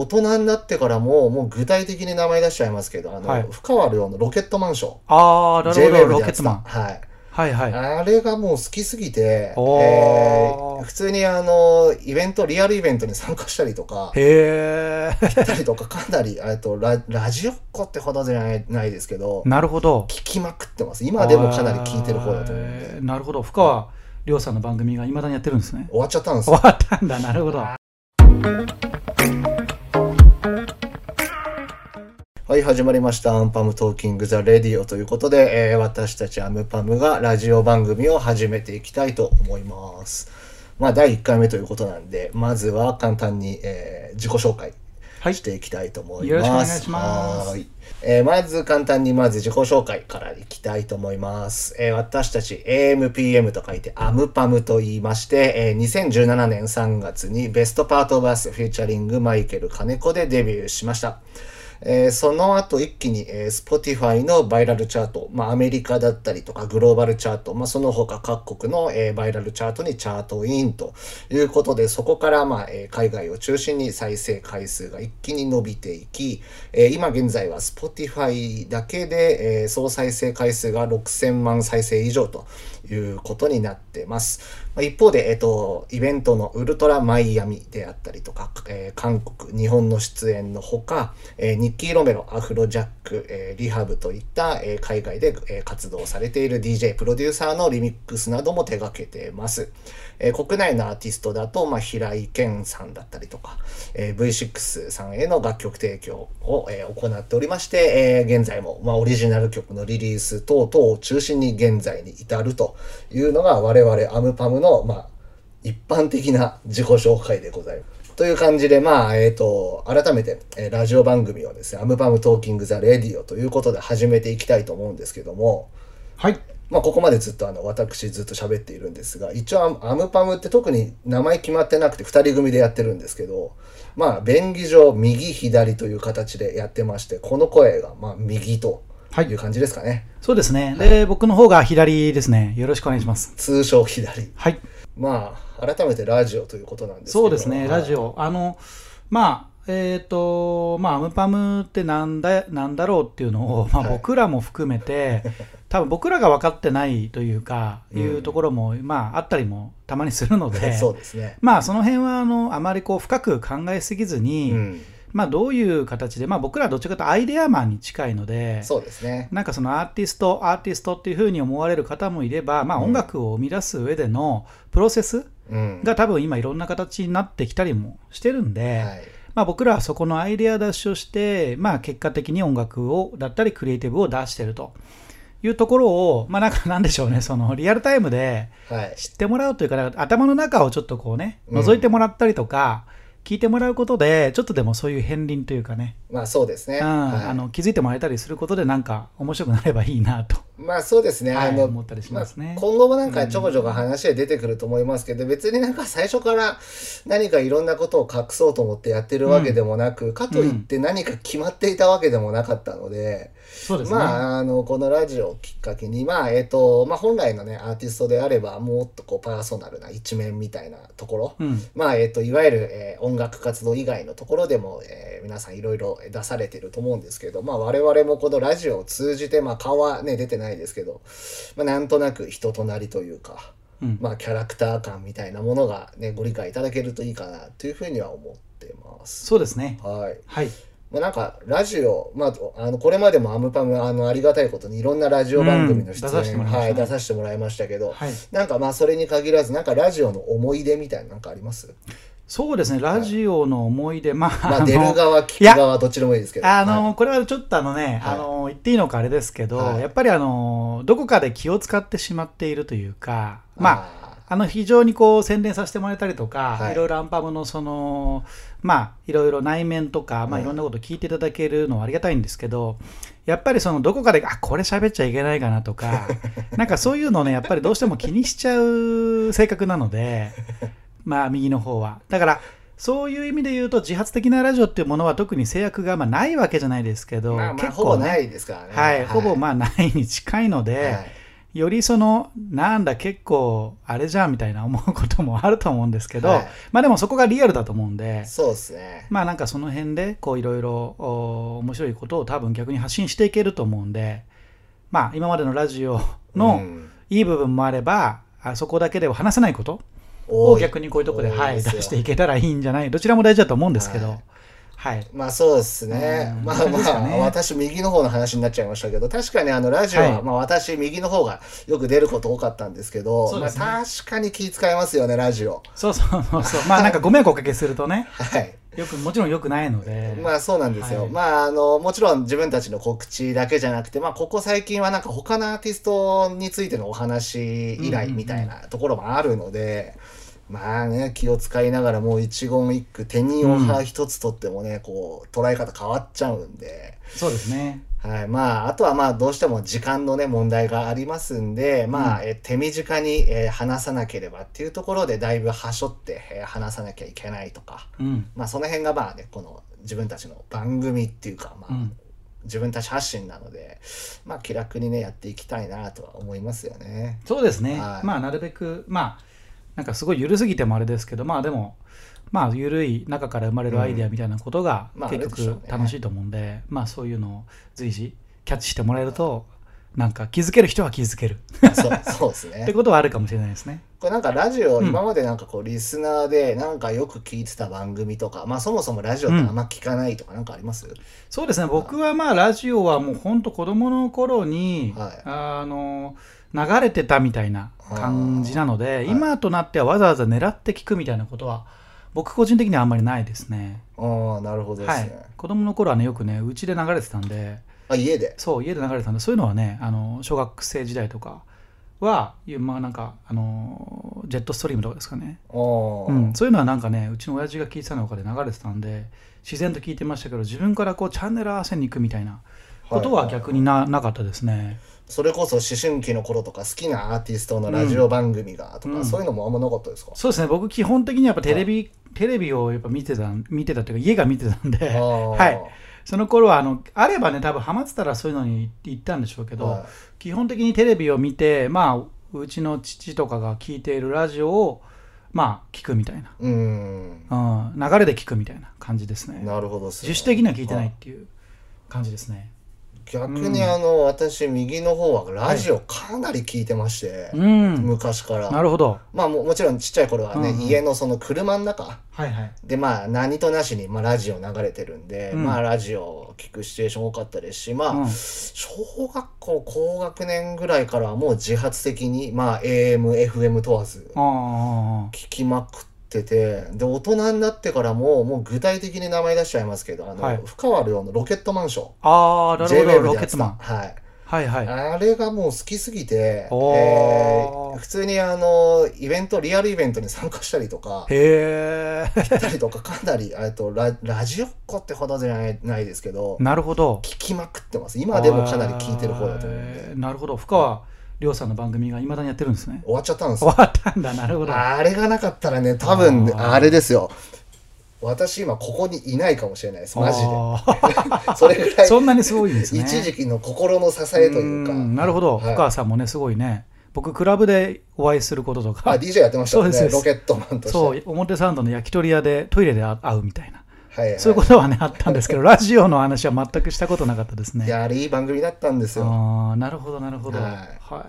大人になってからも、もう具体的に名前出しちゃいますけど、あの、はい深川亮のロケットマンション。ああ、なるほど、ロケットマン。はい。はいはい。あれがもう好きすぎて、えー普通にあの、イベント、リアルイベントに参加したりとか、へえ。行ったりとか、かなり、えっと、ララジオっ子ってほどじゃないないですけど、なるほど。聞きまくってます。今でもかなり聞いてる方だと思うんで。なるほど。深川亮さんの番組がいまだにやってるんですね。終わっちゃったんです終よ。わったんだ、なるほど。はい、始まりました。アムパム Talking the Radio ということで、えー私たちアムパムがラジオ番組を始めていきたいと思います。まあ、第1回目ということなんで、まずは簡単に、えー自己紹介はいしていきたいと思います。よろしくお願いしますはーいえーまず簡単にまず自己紹介からいきたいと思います。えー私たち AMPM と書いてアムパムと言いまして、えー2017年3月に Best Part of Us featuring マイケル金子でデビューしました。えーその後一気に、えー Spotify のバイラルチャート、まあ、アメリカだったりとかグローバルチャート、まあ、その他各国の、えーバイラルチャートにチャートインということで、そこから、まあえー海外を中心に再生回数が一気に伸びていき、えー今現在は Spotify だけで、えー総再生回数が6000万再生以上ということになってます。まあ、一方で、えっ、と、イベントのウルトラマイアミであったりとか、えー韓国、日本の出演のほか、えーニッキー・ロメロ、アフロ・ジャック、えーリハブといった、えー海外で、えー活動されている DJ、プロデューサーのリミックスなども手掛けてます。えー国内のアーティストだと、まあ、平井堅さんだったりとか、えー V6 さんへの楽曲提供を、えー行っておりまして、えー現在も、まあ、オリジナル曲のリリース等々を中心に現在に至るというのが我々アムパムの、まあ、一般的な自己紹介でございます。という感じで、まあ、えっ、と、改めて、えーラジオ番組をですね、アムパム Talking the Radio ということで始めていきたいと思うんですけども、はい。まあ、ここまでずっとあの、私ずっと喋っているんですが、一応アムパムって特に名前決まってなくて二人組でやってるんですけど、まあ、便宜上、右左という形でやってまして、この声が、まあ、右とはいいう感じですかね。そうですね。で、僕の方が左ですね。よろしくお願いします。通称左。はい。まあ、改めてラジオということなんですけどそうですね、ラジオ。オ。あの、まあ、えっ、と、まあ、アムパムってなんだ、なんだろうっていうのを、まあ、はい僕らも含めて、多分僕らが分かってないというか、いうところも、まあ、あったりもたまにするので、そうですね。まあ、その辺は、あの、あまりこう、深く考えすぎずに、うん。まあ、どういう形で、まあ、僕らはどっちかというとアイデアマンに近いので、そうですね。なんかそのアーティスト、アーティストっていうふうに思われる方もいれば、まあ、うん音楽を生み出す上でのプロセスうん。が多分今いろんな形になってきたりもしてるんで、はい。まあ、僕らはそこのアイデア出しをして、まあ、結果的に音楽をだったりクリエイティブを出してるというところを、まあ、なんかなんでしょうねそのリアルタイムではい。知ってもらうというか頭の中をちょっとこうねうん覗いてもらったりとか、聞いてもらうことでちょっとでもそういう片鱗というかね、まあそうですね。うんはい。あの気づいてもらえたりすることでなんか面白くなればいいなと、まあそうですね。はいあの、思ったりしますね。あ今後もなんかちょこちょこ話で出てくると思いますけど、別になんか最初から何かいろんなことを隠そうと思ってやってるわけでもなく、かといって何か決まっていたわけでもなかったので、そうですね、まあ、あの、このラジオをきっかけに、まあ、えっ、と、まあ本来のね、アーティストであれば、もっとこうパーソナルな一面みたいなところ、うん。まあ、えっ、と、いわゆる、えー音楽活動以外のところでも、えー皆さんいろいろ出されてると思うんですけど、まあ、我々もこのラジオを通じて、まあ、顔はね、出てないですけど、まあ、なんとなく人となりというか、うん。まあ、キャラクター感みたいなものがね、ご理解いただけるといいかな、というふうには思ってます。そうですね。はい。はいまあ、なんか、ラジオ、まあ、あの、これまでもアムパム、あの、ありがたいことにいろんなラジオ番組の出演、らいましたね。はい、出させてもらいましたけど、はい。なんかまあ、それに限らず、なんかラジオの思い出みたいななんかあります？そうですねラジオの思い出、まあまあ、の出る側、聞く側、どっちでもいいですけど。あの、はい。これはちょっとあのね、はい。あの言っていいのかあれですけど、はい。やっぱりあのどこかで気を使ってしまっているというか、まあ、ああの非常にこう宣伝させてもらえたりとか、はいい、ろいろアンパムのその、まあ、いろいろ内面とか、まあ、うんいろんなこと聞いていただけるのはありがたいんですけど、やっぱりそのどこかで、あこれ喋っちゃいけないかなとか、なんかそういうのをね、やっぱりどうしても気にしちゃう性格なので、まあ、右の方は。だからそういう意味で言うと、自発的なラジオっていうものは特に制約がまあないわけじゃないですけど、まあまあ、結構ねほぼないですからね。はい、ほぼまあ、あないに近いので、はいよりそのなんだ結構あれじゃんみたいな思うこともあると思うんですけど、はい。まあでもそこがリアルだと思うんでそうですね。まあなんかその辺でこういろいろお面白いことを多分逆に発信していけると思うんでまあ今までのラジオのうん。いい部分もあれば、あそこだけでは話せないことを逆にこういうところで、はい、出していけたらいいんじゃないどちらも大事だと思うんですけど、はいはい、まあそうですね。うんまあまあ、ね私右の方の話になっちゃいましたけど、確かにあのラジオは、はいまあ私右の方がよく出ること多かったんですけど、ねまあ確かに気遣いますよね、ラジオ。そうそうそうそうまあなんかご迷惑おかけするとね はい。よくもちろんよくないので、まあそうなんですよ。はいまああの、もちろん自分たちの告知だけじゃなくて、まあここ最近はなんか他のアーティストについてのお話依頼みたいなところもあるので、まあね、気を使いながらもう一言一句、手におは一つとってもね、こう捉え方変わっちゃうんで、そうですね。はい。まあ、あとはまあ、どうしても時間のね、問題がありますんで、まあ、え手短に、えー話さなければっていうところで、だいぶはしょって、えー話さなきゃいけないとか、うん。まあ、その辺がまあね、この自分たちの番組っていうか、まあ、うん。自分たち発信なので、まあ、気楽にね、やっていきたいなとは思いますよね。そうですね、はい。まあなるべくまあなんかすごい緩すぎてもあれですけどまあでもまあ緩い中から生まれるアイデアみたいなことがまあ結局楽しいと思うんで、まあそういうのを随時キャッチしてもらえるとなんか気づける人は気づける。そう、そうです ってね。ことはあるかもしれないですね。これなんかラジオ、うん。今までなんかこう、リスナーでなんかよく聞いてた番組とか、まあ、そもそもラジオってあんま聞かないとかなんかあります、そうですね。僕はまあラジオはもう本当子供の頃に、はい。あの流れてたみたいな感じなので、い。今となってはわざわざ狙って聞くみたいなことは僕個人的にはあんまりないですね。ああ、なるほどですはい。ね。、子供の頃はねよくねうちで流れてたんであ、家で？そう家で流れてたんでそういうのはねあの小学生時代とかはまあなんかあのジェットストリームとかですかね、うん、そういうのはなんかねうちの親父が聞いてたのとかで流れてたんで自然と聞いてましたけど自分からこうチャンネル合わせに行くみたいなことは逆にな,、なかったですねそれこそ思春期の頃とか好きなアーティストのラジオ番組がとか、うん。そういうのもあんまなかったですか、そうですね。僕基本的にやっぱテレビ、テレビをやっぱ見てた見てたというか家が見てたんではい。その頃はあのあればね多分ハマってたらそういうのに行ったんでしょうけど、はい。基本的にテレビを見てまあうちの父とかが聞いているラジオをまあ聞くみたいな、うーん。うん、流れで聞くみたいな感じですね。なるほどね。自主的には聞いてないっていう感じですね逆にあの、私右の方はラジオかなり聞いてまして、うん。昔から。なるほど。まあももちろんちっちゃい頃はね、うんうん。家のその車の中。はいはい。でまあ何となしに、まあ、ラジオ流れてるんで、うん。まあラジオを聞くシチュエーション多かったですしまあ、うん。小学校高学年ぐらいからはもう自発的にまあ AMFM 問わず聞きまくっててで大人になってからももう具体的に名前出しちゃいますけどあの、はい。深川亮のロケットマンション。ああなるほ J-Wave どロケットマン。はい。はいはい。あれがもう好きすぎて、おー。えー普通にあのイベントリアルイベントに参加したりとかへえしたりとか かなりえっとララジオっ子ってほどじゃないないですけどなるほど。聞きまくってます。今でもかなり聞いてる方だと思うんで。なるほど。深川亮さんの番組がいまだにやってるんですね。終わっちゃったんです。終よわったんだなるほど。あれがなかったらね多分あれですよ。私今ここにいないかもしれないですマジで。あ それぐらいーそんなにすごいんですね。一時期の心の支えというか。んなるほど、はい。深川さんもねすごいね。僕クラブでお会いすることとあか DJ やってましたね。ロケットマンとして。そう表参道の焼き鳥屋でトイレで会うみたいな、はいはい。そういうことはねあったんですけど ラジオの話は全くしたことなかったですね。いやあれいい番組だったんですよ。ああなるほどなるほど。はい。は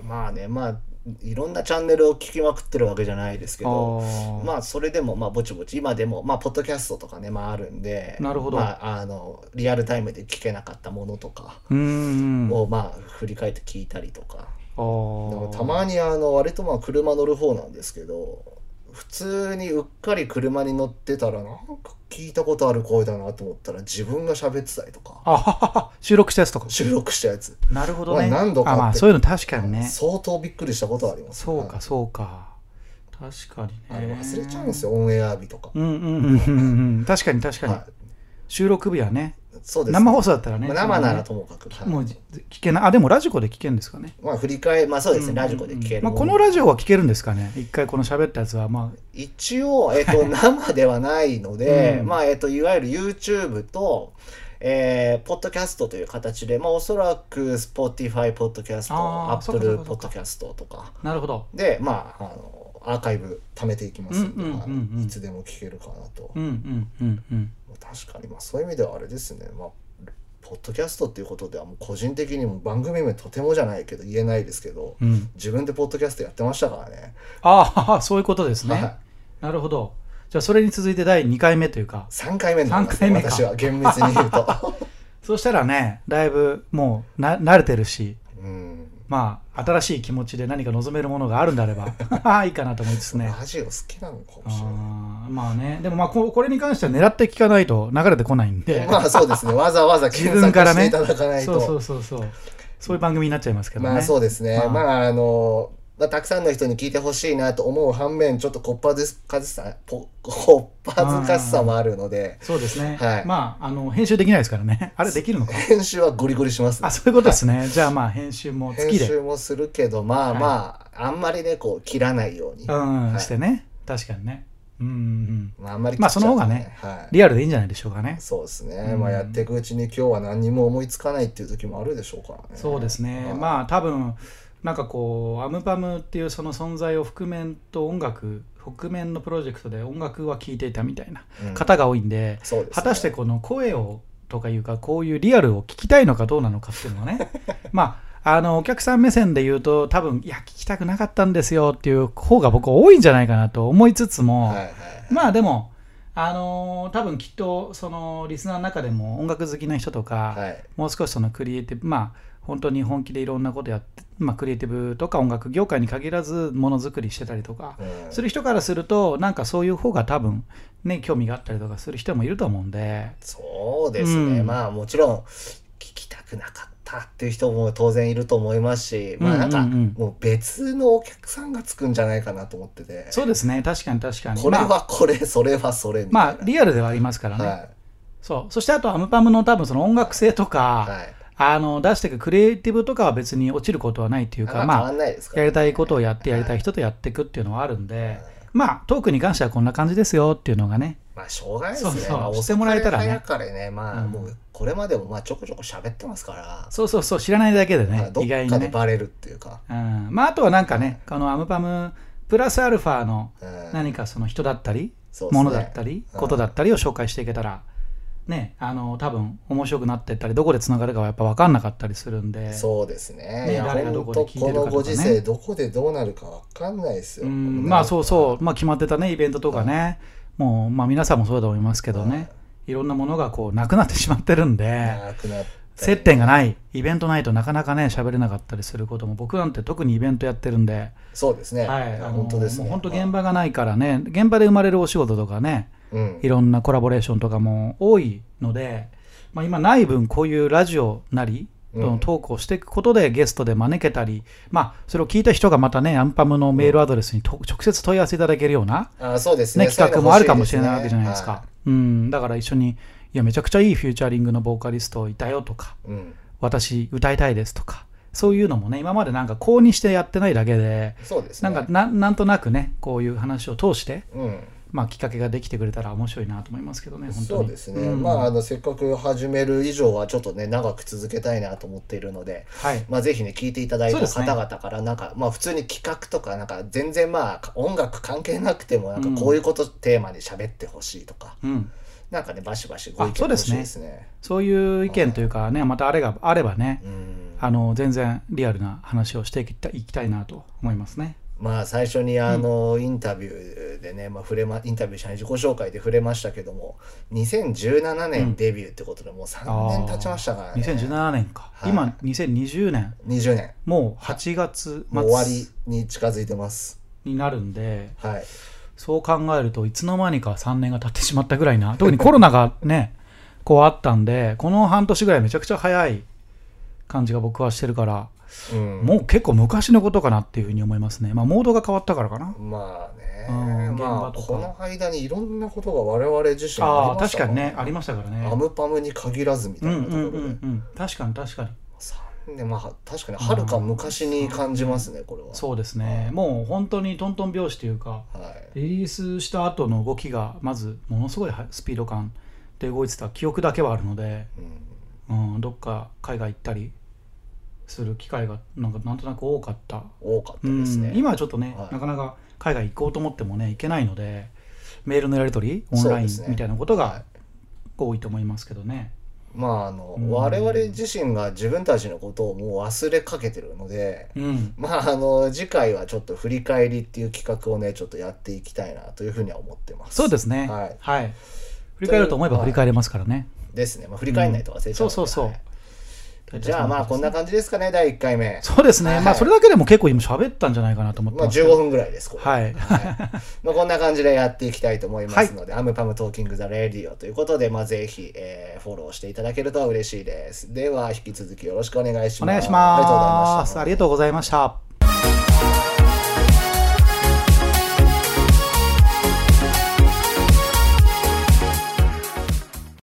い。まあねまあいろんなチャンネルを聞きまくってるわけじゃないですけどまあそれでもまあぼちぼち今でもまあポッドキャストとかねまああるんでなるほど。まああのリアルタイムで聞けなかったものとかをまあ振り返って聞いたりとか。あたまにあの割とまあ車乗る方なんですけど普通にうっかり車に乗ってたらなんか聞いたことある声だなと思ったら自分が喋ってたりとか。あははは収録したやつとか。収録したやつ。なるほどね。まあ何度かあって。あまあそういうの確かにね。相当びっくりしたことはあります。そうかそうか。確かにあれね忘れちゃうんですよオンエア日とか、うんうんうんうんうん。確かに確かに、はい。収録日はねそうです生放送だったらね。まあ生ならともかく、はい。もうじ聞けないあでもラジコで聞けるんですかね。まあ振り返まあそうですね、うん。ラジコで聞ける。まあ、このラジオは聞けるんですかね。一回この喋ったやつはま一応、えっと 生ではないので、うん。まあえっといわゆる YouTube とえーポッドキャストという形で、まあ、おそらく Spotify ポッドキャスト、Apple ポッドキャストとか。なるほど。で、まあ、あのアーカイブ貯めていきますんで、うんうんうんうん。はい。いつでも聞けるかなと。うんうんうんうん。確かに、まあ、そういう意味ではあれですね、まあ、ポッドキャストっていうことではもう個人的にも番組名とてもじゃないけど言えないですけど、うん。自分でポッドキャストやってましたからね。ああそういうことですね、はい。なるほど。じゃあそれに続いて第2回目というか。3回目になりますね。三回目か。私は厳密に言うと。そうしたらねだいぶもうな慣れてるし。うんまあ新しい気持ちで何か望めるものがあるんであれば いいかなと思いつつね。ラジオ好きなのかもしれない。あーまあね。でもまあここれに関しては狙って聞かないと流れてこないんで、まあそうですね、わざわざ自検分からね索していただかないと。そうそうそうそう。そういう番組になっちゃいますけどね。まあそうですね、まあ。まああの、まあ、たくさんの人に聞いてほしいなと思う反面、ちょっとこっぱずかしさ、ぽこっぱずかしさもあるので、そうですね、はい。まああの編集できないですからね。あれできるのか？編集はゴリゴリします。ねあそういうことですね、じゃあまあ編集も編集もするけど、まあまあ、あんまりね、こう、切らないように。うん、はい。してね。確かにね。うんうんまあ、あんまりまあその方がねはい。リアルでいいんじゃないでしょうかね。そうですね、うん。まあやっていくうちに今日は何にも思いつかないっていう時もあるでしょうからね。そうですね、はい。まあ多分なんかこうアムパムっていうその存在を覆面と音楽覆面のプロジェクトで音楽は聴いていたみたいなうん。方が多いんで、そうですね。果たしてこの声をとかいうかこういうリアルを聞きたいのかどうなのかっていうのはね。まああのお客さん目線で言うと多分いや聞きたくなかったんですよっていう方が僕は多いんじゃないかなと思いつつも、はいはいまあでもあの多分きっとそのリスナーの中でも音楽好きな人とか、はい。もう少しそのクリエイティブまあ本当に本気でいろんなことやって、まあ、クリエイティブとか音楽業界に限らずものづくりしてたりとかうん。する人からするとなんかそういう方が多分ね興味があったりとかする人もいると思うんで。そうですね、うん。まあもちろん聞きたくなかったっていう人も当然いると思いますし、まあなんかもう別のお客さんがつくんじゃないかなと思ってて、そうですね。確かに確かに。これまあはこれ、それはそれ。まあリアルではありますからね、はい。そう。そしてあとアムパムの多分その音楽性とか、はいあの出していくクリエイティブとかは別に落ちることはないっていうかまあやりたいことをやってやりたい人とやっていくっていうのはあるんで、まあトークに関してはこんな感じですよっていうのがね。まあしょうがないですね。そうそうまあしてもらえたらね。早かれね、まあうん。もうこれまでもまあちょこちょこ喋ってますから、そうそうそう知らないだけでねまあどっかで意外にね、バレるっていうか。うん、まああとはなんかねこのアムパムプラスアルファのうん。何かその人だったり、ものだったり、うん。ことだったりを紹介していけたらねあの多分面白くなってったりどこでつながるかはやっぱ分かんなかったりするんで。そうですね。ね誰がどこで聞いてるかとかね。のご時世どこでどうなるかわかんないですよ。うんまあそうそう、まあ、決まってたねイベントとかね、もう、まあ、皆さんもそうだと思いますけどね、い。ろんなものがこうなくなってしまってるんで、なくなったり。接点がないイベントないとなかなかね喋れなかったりすることも僕なんて特にイベントやってるんで、そうですね。はい、本当ですね。もう本当現場がないからね。現場で生まれるお仕事とかね。うんいろんなコラボレーションとかも多いので、まあ、今ない分こういうラジオなりうんトークをしていくことでゲストで招けたり、まあ、それを聞いた人がまたねアンパムのメールアドレスにと直接問い合わせいただけるような、あそうですね。ね、企画もあるかもしれないわけじゃないですはか。うん、だから一緒にいやめちゃくちゃいいフューチャリングのボーカリストいたよとかい。うん。私歌いたいですとかそういうのもね今までなんか公にしてやってないだけでそうですね。なんかななんとなくねこういう話を通して、うん。まあ、きっかけができてくれたら面白いなと思いますけどね本当にそうですね、んまああのせっかく始める以上はちょっとね長く続けたいなと思っているので、はい。まあ、ぜひね聞いていただいた方々からなんか、まあ普通に企画とかなんか全然まあ音楽関係なくてもなんかこういうことテーマで喋ってほしいとか、うん、なんかねバシバシご意見あそうですね。欲しいですね。そういう意見というかねまたあれがあればねうん。あの全然リアルな話をしていきたいいきたいなと思いますねまあ最初にあのインタビューでね、まあ、触れまインタビューした自己紹介で触れましたけども2017年デビューってことでもう3年経ちましたからね、2017年か、はい。今2020年。20年。もう8月もう終わ末りに近づいてます。になるんではい。そう考えるといつの間にか3年が経ってしまったぐらいな。特にコロナがねこうあったんでこの半年ぐらいめちゃくちゃ早い感じが僕はしてるから、うん。もう結構昔のことかなっていうふうに思いますね。まあモードが変わったからかな。まあね、うんまあ現場とか。この間にいろんなことが我々自身ああありました確かにね。ありましたからね。アムパムに限らずみたうんうんいなところで、うんうん確かに確かに。3年まあ確かにはるか昔に感じますねこれは。そうですね。もう本当にトントン拍子というかはい。リリースした後の動きがまずものすごいはスピード感で動いてた記憶だけはあるので、うん。うん、どっか海外行ったりする機会がなんかなんとなく多かった、多かったうんですね。今はちょっとね、はい。なかなか海外行こうと思ってもね行けないのでメールのやり取りオンラインみたいなことはがい。多いと思いますけどね。まああの、うん。我々自身が自分たちのことをもう忘れかけてるので、うん、まああの次回はちょっと振り返りっていう企画をねちょっとやっていきたいなというふうには思ってます。そうですね、はい。振り返ろうと思えば振り返れますからね。ですね。まあ振り返んないと忘れちゃうので、そうそうそうはいじゃあまあこんな感じですかね第1回目。そうですね、はいまあそれだけでも結構今喋ったんじゃないかなと思ってまあます。15分ぐらいです。これはい まあこんな感じでやっていきたいと思いますので、アムパム Talking the Radio ということで、まあぜひ、えーフォローしていただけると嬉しいです。では引き続きよろしくお願いします。お願いしありがとうございましたます。ありがとうございました。